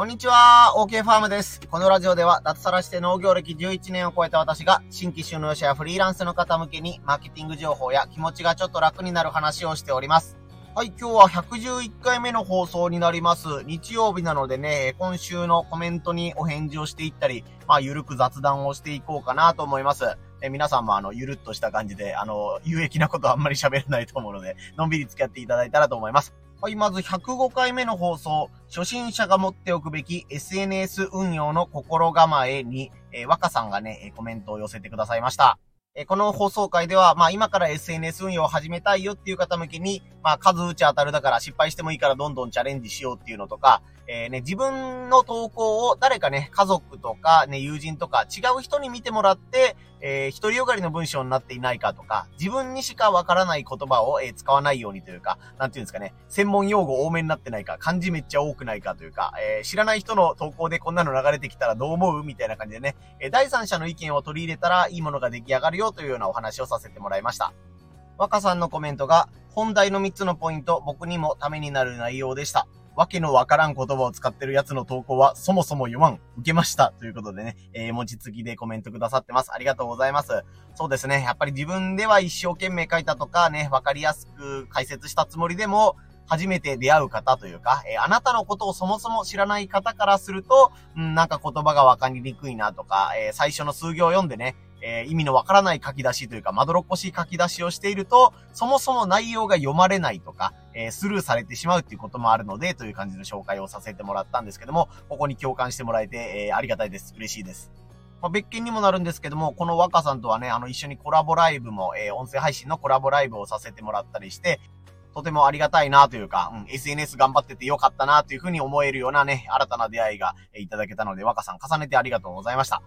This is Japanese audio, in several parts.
こんにちは、OK ファームです。このラジオでは、脱サラして農業歴11年を超えた私が、新規就農者やフリーランスの方向けに、マーケティング情報や気持ちがちょっと楽になる話をしております。はい、今日は111回目の放送になります。日曜日なのでね、今週のコメントにお返事をしていったり、まあ、ゆるく雑談をしていこうかなと思います。え皆さんもあの、ゆるっとした感じで、あの、有益なことあんまり喋れないと思うので、のんびり付き合っていただいたらと思います。はい、まず105回目の放送、初心者が持っておくべき SNS 運用の心構えに、えー、若さんがね、コメントを寄せてくださいました。えこの放送回では、まあ今から SNS 運用を始めたいよっていう方向けに、まあ数打ち当たるだから失敗してもいいからどんどんチャレンジしようっていうのとか、えー、ね、自分の投稿を誰かね、家族とかね、友人とか違う人に見てもらって、えー、独りよがりの文章になっていないかとか、自分にしかわからない言葉を、えー、使わないようにというか、なんていうんですかね、専門用語多めになってないか、漢字めっちゃ多くないかというか、えー、知らない人の投稿でこんなの流れてきたらどう思うみたいな感じでね、え、第三者の意見を取り入れたらいいものが出来上がるよというようなお話をさせてもらいました。若さんのコメントが、本題の3つのポイント、僕にもためになる内容でした。わけのわからん言葉を使ってるやつの投稿はそもそも読まん。受けました。ということでね、えー、文字付きでコメントくださってます。ありがとうございます。そうですね。やっぱり自分では一生懸命書いたとかね、わかりやすく解説したつもりでも、初めて出会う方というか、えー、あなたのことをそもそも知らない方からすると、うん、なんか言葉がわかりにくいなとか、えー、最初の数行を読んでね、えー、意味のわからない書き出しというか、まどろっこしい書き出しをしていると、そもそも内容が読まれないとか、えー、スルーされてしまうっていうこともあるので、という感じの紹介をさせてもらったんですけども、ここに共感してもらえて、えー、ありがたいです。嬉しいです。まあ、別件にもなるんですけども、この若さんとはね、あの、一緒にコラボライブも、えー、音声配信のコラボライブをさせてもらったりして、とてもありがたいなというか、うん、SNS 頑張っててよかったなというふうに思えるようなね、新たな出会いがいただけたので、若さん重ねてありがとうございました。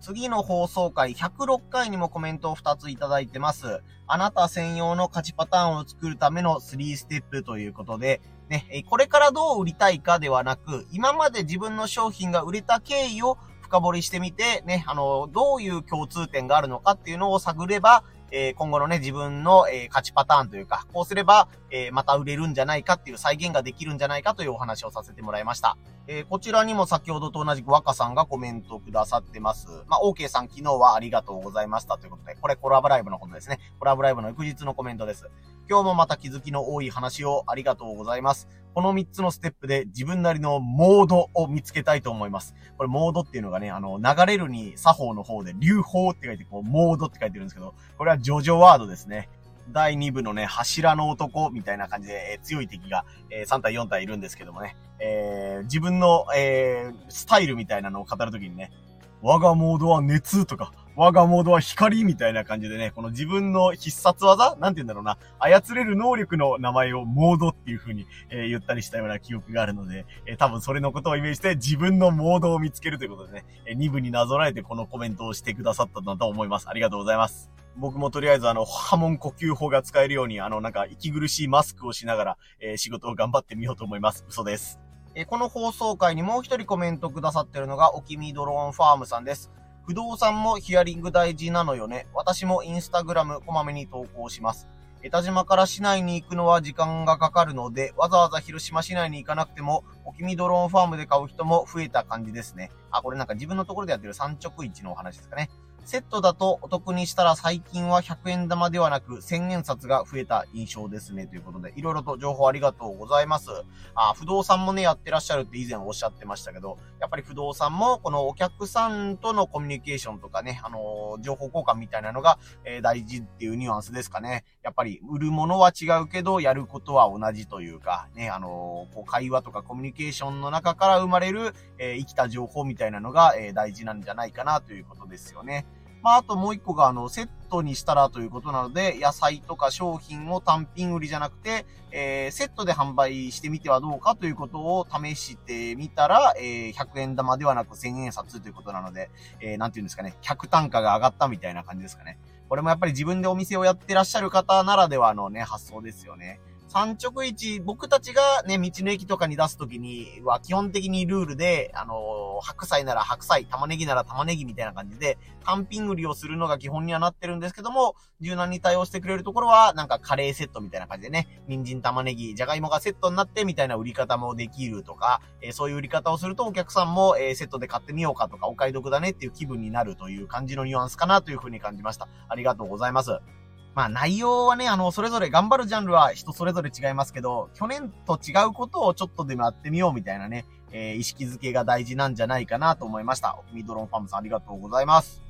次の放送回106回にもコメントを2ついただいてます。あなた専用の価値パターンを作るための3ステップということで、ね、これからどう売りたいかではなく、今まで自分の商品が売れた経緯を深掘りしてみて、ね、あの、どういう共通点があるのかっていうのを探れば、えー、今後のね、自分の、えー、勝ちパターンというか、こうすれば、えー、また売れるんじゃないかっていう再現ができるんじゃないかというお話をさせてもらいました。えこちらにも先ほどと同じく若さんがコメントくださってます。まあ、OK さん昨日はありがとうございましたということで、これコラボライブのことですね。コラボライブの翌日のコメントです。今日もまた気づきの多い話をありがとうございます。この3つのステップで自分なりのモードを見つけたいと思います。これモードっていうのがね、あの、流れるに作法の方で、流法って書いて、こう、モードって書いてるんですけど、これはジョジョワードですね。第2部のね、柱の男みたいな感じで、えー、強い敵が、えー、3体4体いるんですけどもね、えー、自分の、えスタイルみたいなのを語るときにね、我がモードは熱とか、我がモードは光みたいな感じでね、この自分の必殺技なんて言うんだろうな、操れる能力の名前をモードっていう風に、えー、言ったりしたような記憶があるので、えー、多分それのことをイメージして自分のモードを見つけるということでね、えー、2部になぞらえてこのコメントをしてくださったんだと思います。ありがとうございます。僕もとりあえずあの、波紋呼吸法が使えるように、あの、なんか息苦しいマスクをしながら、えー、仕事を頑張ってみようと思います。嘘です。えー、この放送回にもう一人コメントくださってるのが、おきみドローンファームさんです。不動産もヒアリング大事なのよね。私もインスタグラムこまめに投稿します。江田島から市内に行くのは時間がかかるので、わざわざ広島市内に行かなくても、おきみドローンファームで買う人も増えた感じですね。あ、これなんか自分のところでやってる三直市のお話ですかね。セットだとお得にしたら最近は100円玉ではなく1000円札が増えた印象ですね。ということで、いろいろと情報ありがとうございます。あ、不動産もね、やってらっしゃるって以前おっしゃってましたけど、やっぱり不動産もこのお客さんとのコミュニケーションとかね、あのー、情報交換みたいなのが、えー、大事っていうニュアンスですかね。やっぱり売るものは違うけど、やることは同じというか、ね、あのー、こう会話とかコミュニケーションの中から生まれる、え生きた情報みたいなのが、え大事なんじゃないかなということですよね。まあ、あともう一個が、あの、セットにしたらということなので、野菜とか商品を単品売りじゃなくて、えー、セットで販売してみてはどうかということを試してみたら、えー、100円玉ではなく1000円札ということなので、えー、なんていうんですかね、客単価が上がったみたいな感じですかね。これもやっぱり自分でお店をやってらっしゃる方ならではのね、発想ですよね。産直市、僕たちがね、道の駅とかに出すときには、基本的にルールで、あのー、白菜なら白菜、玉ねぎなら玉ねぎみたいな感じで、単品売りをするのが基本にはなってるんですけども、柔軟に対応してくれるところは、なんかカレーセットみたいな感じでね、人参、玉ねぎ、じゃがいもがセットになってみたいな売り方もできるとか、えー、そういう売り方をするとお客さんも、えー、セットで買ってみようかとか、お買い得だねっていう気分になるという感じのニュアンスかなというふうに感じました。ありがとうございます。まあ内容はね、あの、それぞれ頑張るジャンルは人それぞれ違いますけど、去年と違うことをちょっとでもやってみようみたいなね、えー、意識づけが大事なんじゃないかなと思いました。ミドロンファームさんありがとうございます。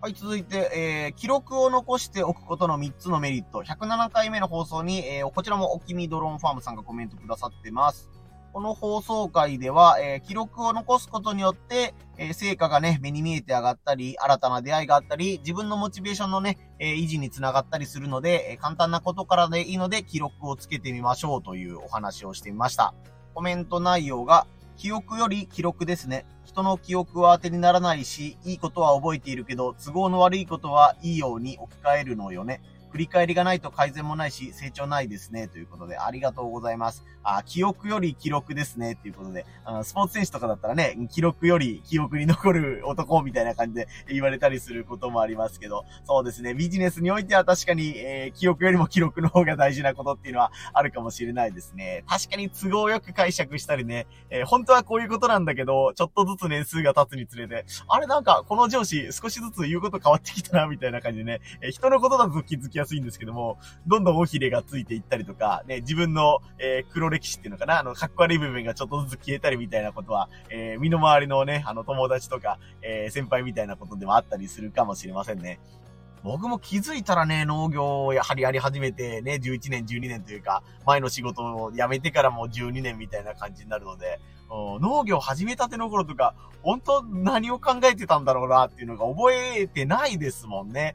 はい、続いて、えー、記録を残しておくことの3つのメリット。107回目の放送に、えー、こちらもおきみドローンファームさんがコメントくださってます。この放送回では、えー、記録を残すことによって、えー、成果がね、目に見えて上がったり、新たな出会いがあったり、自分のモチベーションのね、えー、維持につながったりするので、え簡単なことからでいいので、記録をつけてみましょうというお話をしてみました。コメント内容が、記憶より記録ですね。人の記憶は当てにならないし、いいことは覚えているけど、都合の悪いことはいいように置き換えるのよね。振り返りがないと改善もないし、成長ないですね。ということで、ありがとうございます。あ、記憶より記録ですね。ということで、あの、スポーツ選手とかだったらね、記録より記憶に残る男みたいな感じで言われたりすることもありますけど、そうですね、ビジネスにおいては確かに、えー、記憶よりも記録の方が大事なことっていうのはあるかもしれないですね。確かに都合よく解釈したりね、えー、本当はこういうことなんだけど、ちょっとずつ年数が経つにつれて、あれなんか、この上司少しずつ言うこと変わってきたな、みたいな感じでね、えー、人のことだと気づきやすいんですけども、どんどん尾ひれがついていったりとか、ね、自分の、えー、黒歴史っていうのかな、あの、かっこ悪い部分がちょっとずつ消えたりみたいなことは、えー、身の回りのね、あの、友達とか、えー、先輩みたいなことでもあったりするかもしれませんね。僕も気づいたらね、農業をやはりやり始めてね、11年、12年というか、前の仕事を辞めてからも12年みたいな感じになるので、農業始めたての頃とか、本当何を考えてたんだろうなっていうのが覚えてないですもんね。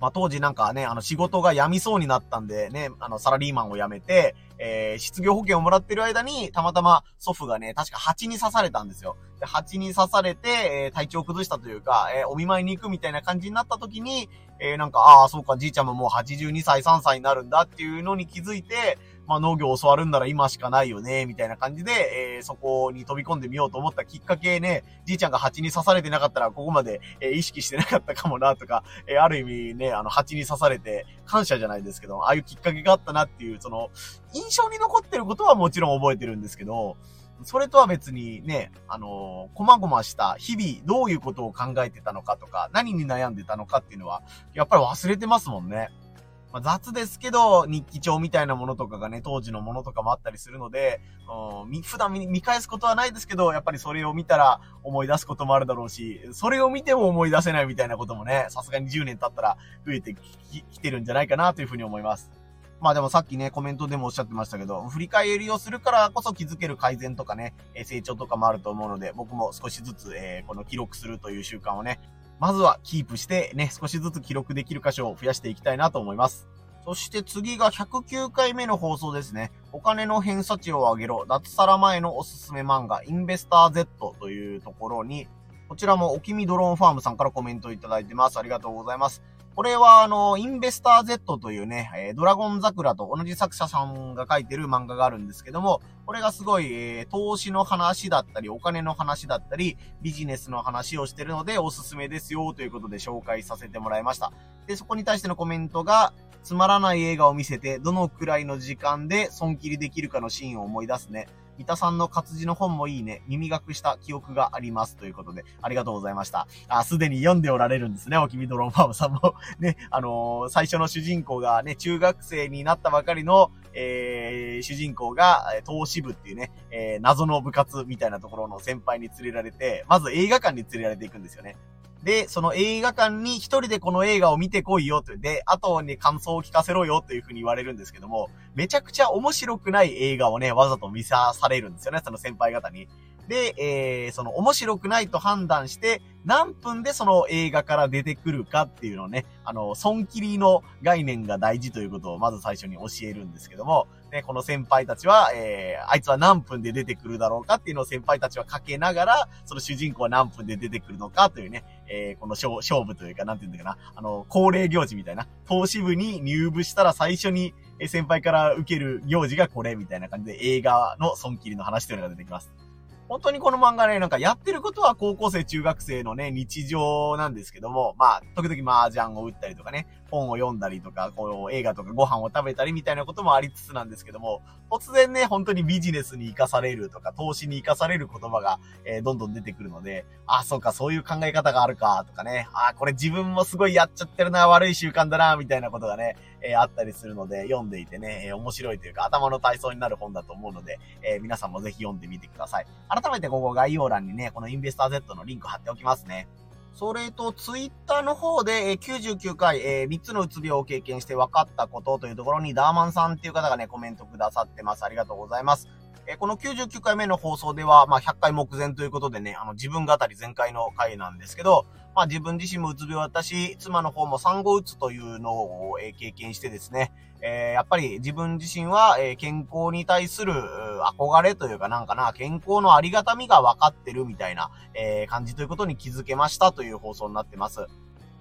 まあ、当時なんかね、あの仕事が辞みそうになったんでね、あのサラリーマンを辞めて、えー、失業保険をもらってる間に、たまたま祖父がね、確か蜂に刺されたんですよ。で、蜂に刺されて、えー、体調を崩したというか、えー、お見舞いに行くみたいな感じになった時に、えー、なんか、ああ、そうか、じいちゃんももう82歳、3歳になるんだっていうのに気づいて、まあ農業を教わるんなら今しかないよね、みたいな感じで、えー、そこに飛び込んでみようと思ったきっかけね、じいちゃんが蜂に刺されてなかったらここまで、えー、意識してなかったかもな、とか、えー、ある意味ね、あの蜂に刺されて感謝じゃないですけど、ああいうきっかけがあったなっていう、その、印象に残ってることはもちろん覚えてるんですけど、それとは別にね、あのー、こまごました日々どういうことを考えてたのかとか、何に悩んでたのかっていうのは、やっぱり忘れてますもんね。まあ、雑ですけど、日記帳みたいなものとかがね、当時のものとかもあったりするので、うん、普段見返すことはないですけど、やっぱりそれを見たら思い出すこともあるだろうし、それを見ても思い出せないみたいなこともね、さすがに10年経ったら増えてきてるんじゃないかなというふうに思います。まあでもさっきね、コメントでもおっしゃってましたけど、振り返りをするからこそ気づける改善とかね、成長とかもあると思うので、僕も少しずつ、えー、この記録するという習慣をね、まずはキープしてね、少しずつ記録できる箇所を増やしていきたいなと思います。そして次が109回目の放送ですね。お金の偏差値を上げろ。脱サラ前のおすすめ漫画、インベスター Z というところに、こちらもおきみドローンファームさんからコメントいただいてます。ありがとうございます。これは、あの、インベスター Z というね、え、ドラゴン桜と同じ作者さんが書いてる漫画があるんですけども、これがすごい、え、投資の話だったり、お金の話だったり、ビジネスの話をしてるので、おすすめですよ、ということで紹介させてもらいました。で、そこに対してのコメントが、つまらない映画を見せて、どのくらいの時間で損切りできるかのシーンを思い出すね。三田さんの活字の本もいいね。耳学した記憶があります。ということで、ありがとうございました。あ、すでに読んでおられるんですね。おきみドロンファームさんも ね、あのー、最初の主人公がね、中学生になったばかりの、えー、主人公が、投資部っていうね、えー、謎の部活みたいなところの先輩に連れられて、まず映画館に連れられていくんですよね。で、その映画館に一人でこの映画を見てこいよと。で、あとに感想を聞かせろよというふうに言われるんですけども、めちゃくちゃ面白くない映画をね、わざと見さされるんですよね、その先輩方に。で、えー、その面白くないと判断して、何分でその映画から出てくるかっていうのをね、あの、損切りの概念が大事ということをまず最初に教えるんですけども、ね、この先輩たちは、えー、あいつは何分で出てくるだろうかっていうのを先輩たちはかけながら、その主人公は何分で出てくるのかというね、えー、この勝負というか、なんていうんだかな、あの、恒例行事みたいな、投資部に入部したら最初にえ先輩から受ける行事がこれみたいな感じで映画の損切りの話というのが出てきます。本当にこの漫画ね、なんかやってることは高校生、中学生のね、日常なんですけども、まあ、時々麻雀を打ったりとかね、本を読んだりとか、こう映画とかご飯を食べたりみたいなこともありつつなんですけども、突然ね、本当にビジネスに活かされるとか、投資に活かされる言葉が、えー、どんどん出てくるので、あ、そうか、そういう考え方があるか、とかね、あ、これ自分もすごいやっちゃってるな、悪い習慣だな、みたいなことがね、えー、あったりするので、読んでいてね、えー、面白いというか、頭の体操になる本だと思うので、え皆さんもぜひ読んでみてください。改めてここ概要欄にね、このインベスター Z のリンク貼っておきますね。それと、ツイッターの方で、え99回、えー、3つのうつ病を経験して分かったことというところに、ダーマンさんっていう方がね、コメントくださってます。ありがとうございます。えこの99回目の放送では、まあ、100回目前ということでね、あの、自分語り全開の回なんですけど、まあ、自分自身もうつ病だったし、妻の方も産後うつというのを、え経験してですね、えー、やっぱり自分自身は、え、健康に対する憧れというかなんかな、健康のありがたみが分かってるみたいな、え、感じということに気づけましたという放送になってます。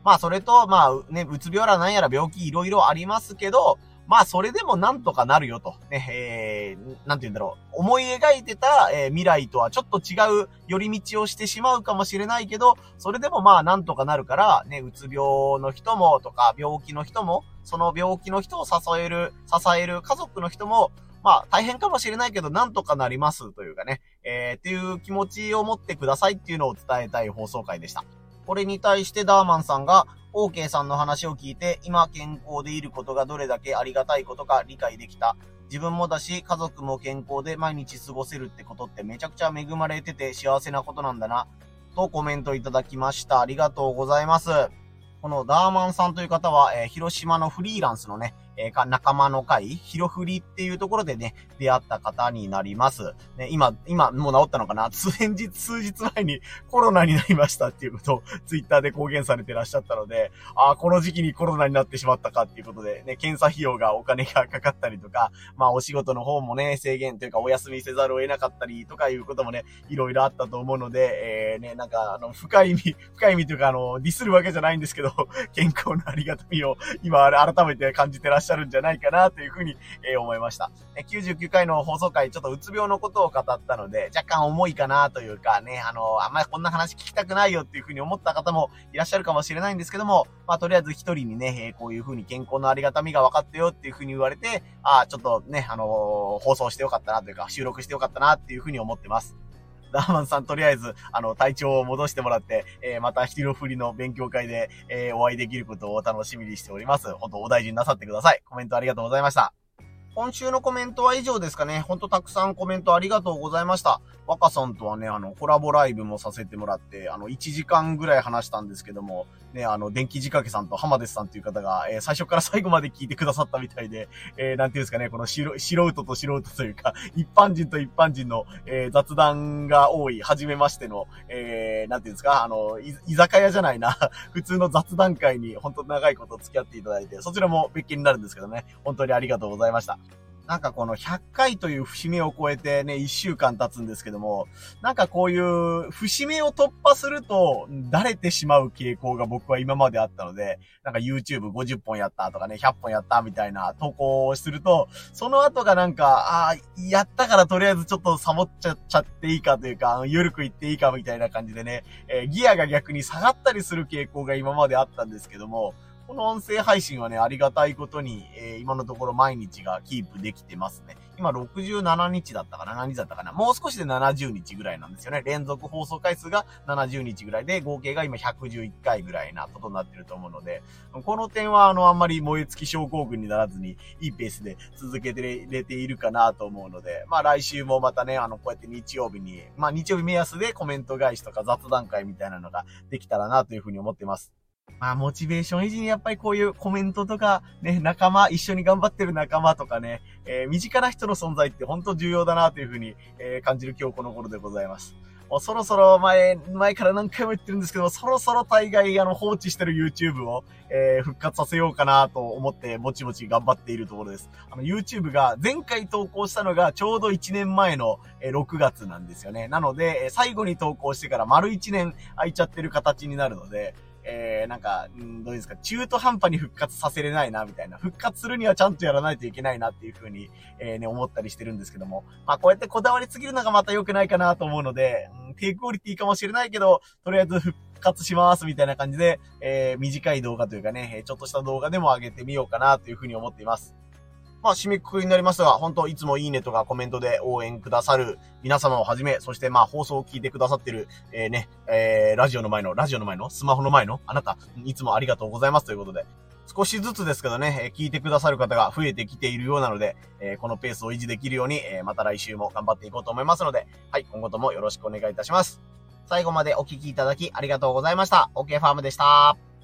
まあそれと、まあね、うつ病らなんやら病気いろいろありますけど、まあ、それでもなんとかなるよと。ね、えー、なんて言うんだろう。思い描いてた、えー、未来とはちょっと違う寄り道をしてしまうかもしれないけど、それでもまあ、なんとかなるから、ね、うつ病の人もとか、病気の人も、その病気の人を支える、支える家族の人も、まあ、大変かもしれないけど、なんとかなりますというかね、えー、っていう気持ちを持ってくださいっていうのを伝えたい放送回でした。これに対してダーマンさんが、OK さんの話を聞いて、今健康でいることがどれだけありがたいことか理解できた。自分もだし、家族も健康で毎日過ごせるってことってめちゃくちゃ恵まれてて幸せなことなんだな。とコメントいただきました。ありがとうございます。このダーマンさんという方は、えー、広島のフリーランスのね、えー、仲間の会、ヒロフリっていうところでね、出会った方になります。ね、今、今、もう治ったのかな？数日、数日前にコロナになりましたっていうことをツイッターで公言されてらっしゃったので、ああ、この時期にコロナになってしまったかっていうことで、ね、検査費用がお金がかかったりとか、まあお仕事の方もね、制限というかお休みせざるを得なかったりとかいうこともね、いろいろあったと思うので、えー、ね、なんか、あの、深い意味、深い意味というか、あの、ディスるわけじゃないんですけど、健康のありがたみを今、改めて感じてらっしゃるしゃるんじゃないかなというふうに、えー、思いました。99回の放送回、ちょっとうつ病のことを語ったので、若干重いかなというかね、あの、あんまりこんな話聞きたくないよっていうふうに思った方もいらっしゃるかもしれないんですけども、まあ、とりあえず一人にね、えー、こういうふうに健康のありがたみが分かったよっていうふうに言われて、ああ、ちょっとね、あのー、放送してよかったなというか、収録してよかったなっていうふうに思ってます。ダーマンさんとりあえず、あの、体調を戻してもらって、えー、また一人振りの勉強会で、えー、お会いできることを楽しみにしております。本当お大事になさってください。コメントありがとうございました。今週のコメントは以上ですかね。ほんとたくさんコメントありがとうございました。若さんとはね、あの、コラボライブもさせてもらって、あの、1時間ぐらい話したんですけども、ね、あの、電気仕掛けさんと浜デスさんという方が、えー、最初から最後まで聞いてくださったみたいで、えー、なんていうんですかね、この素人と素人というか、一般人と一般人の、えー、雑談が多い、初めましての、えー、なんていうんですか、あの、居酒屋じゃないな、普通の雑談会に本当長いこと付き合っていただいて、そちらも別件になるんですけどね、本当にありがとうございました。なんかこの100回という節目を超えてね、1週間経つんですけども、なんかこういう節目を突破すると、だれてしまう傾向が僕は今まであったので、なんか YouTube50 本やったとかね、100本やったみたいな投稿をすると、その後がなんか、ああ、やったからとりあえずちょっとサボっちゃっちゃっていいかというか、ゆるくいっていいかみたいな感じでね、えー、ギアが逆に下がったりする傾向が今まであったんですけども、この音声配信はね、ありがたいことに、えー、今のところ毎日がキープできてますね。今67日だったかな？何日だったかな？もう少しで70日ぐらいなんですよね。連続放送回数が70日ぐらいで、合計が今111回ぐらいなことになってると思うので、この点はあの、あんまり燃え尽き症候群にならずに、いいペースで続けてれているかなと思うので、まあ来週もまたね、あの、こうやって日曜日に、まあ日曜日目安でコメント返しとか雑談会みたいなのができたらなというふうに思ってます。まあ、モチベーション維持にやっぱりこういうコメントとか、ね、仲間、一緒に頑張ってる仲間とかね、えー、身近な人の存在って本当重要だなというふうに、えー、感じる今日この頃でございます。もうそろそろ前、前から何回も言ってるんですけど、そろそろ大概あの放置してる YouTube を、えー、復活させようかなと思ってぼちぼち頑張っているところです。あの YouTube が前回投稿したのがちょうど1年前の、えー、6月なんですよね。なので、最後に投稿してから丸1年空いちゃってる形になるので、えー、なんか、んどうですか、中途半端に復活させれないな、みたいな。復活するにはちゃんとやらないといけないなっていう風に、えー、ね、思ったりしてるんですけども。まあ、こうやってこだわりすぎるのがまた良くないかなと思うので、うん、低クオリティかもしれないけど、とりあえず復活しますみたいな感じで、えー、短い動画というかね、ちょっとした動画でも上げてみようかなという風に思っています。まあ、締めくくりになりますが、本当いつもいいねとかコメントで応援くださる皆様をはじめ、そしてまあ、放送を聞いてくださってる、えー、ね、えー、ラジオの前の、ラジオの前の、スマホの前の、あなた、いつもありがとうございますということで、少しずつですけどね、聞いてくださる方が増えてきているようなので、えこのペースを維持できるように、えまた来週も頑張っていこうと思いますので、はい、今後ともよろしくお願いいたします。最後までお聞きいただきありがとうございました。OK ファームでした。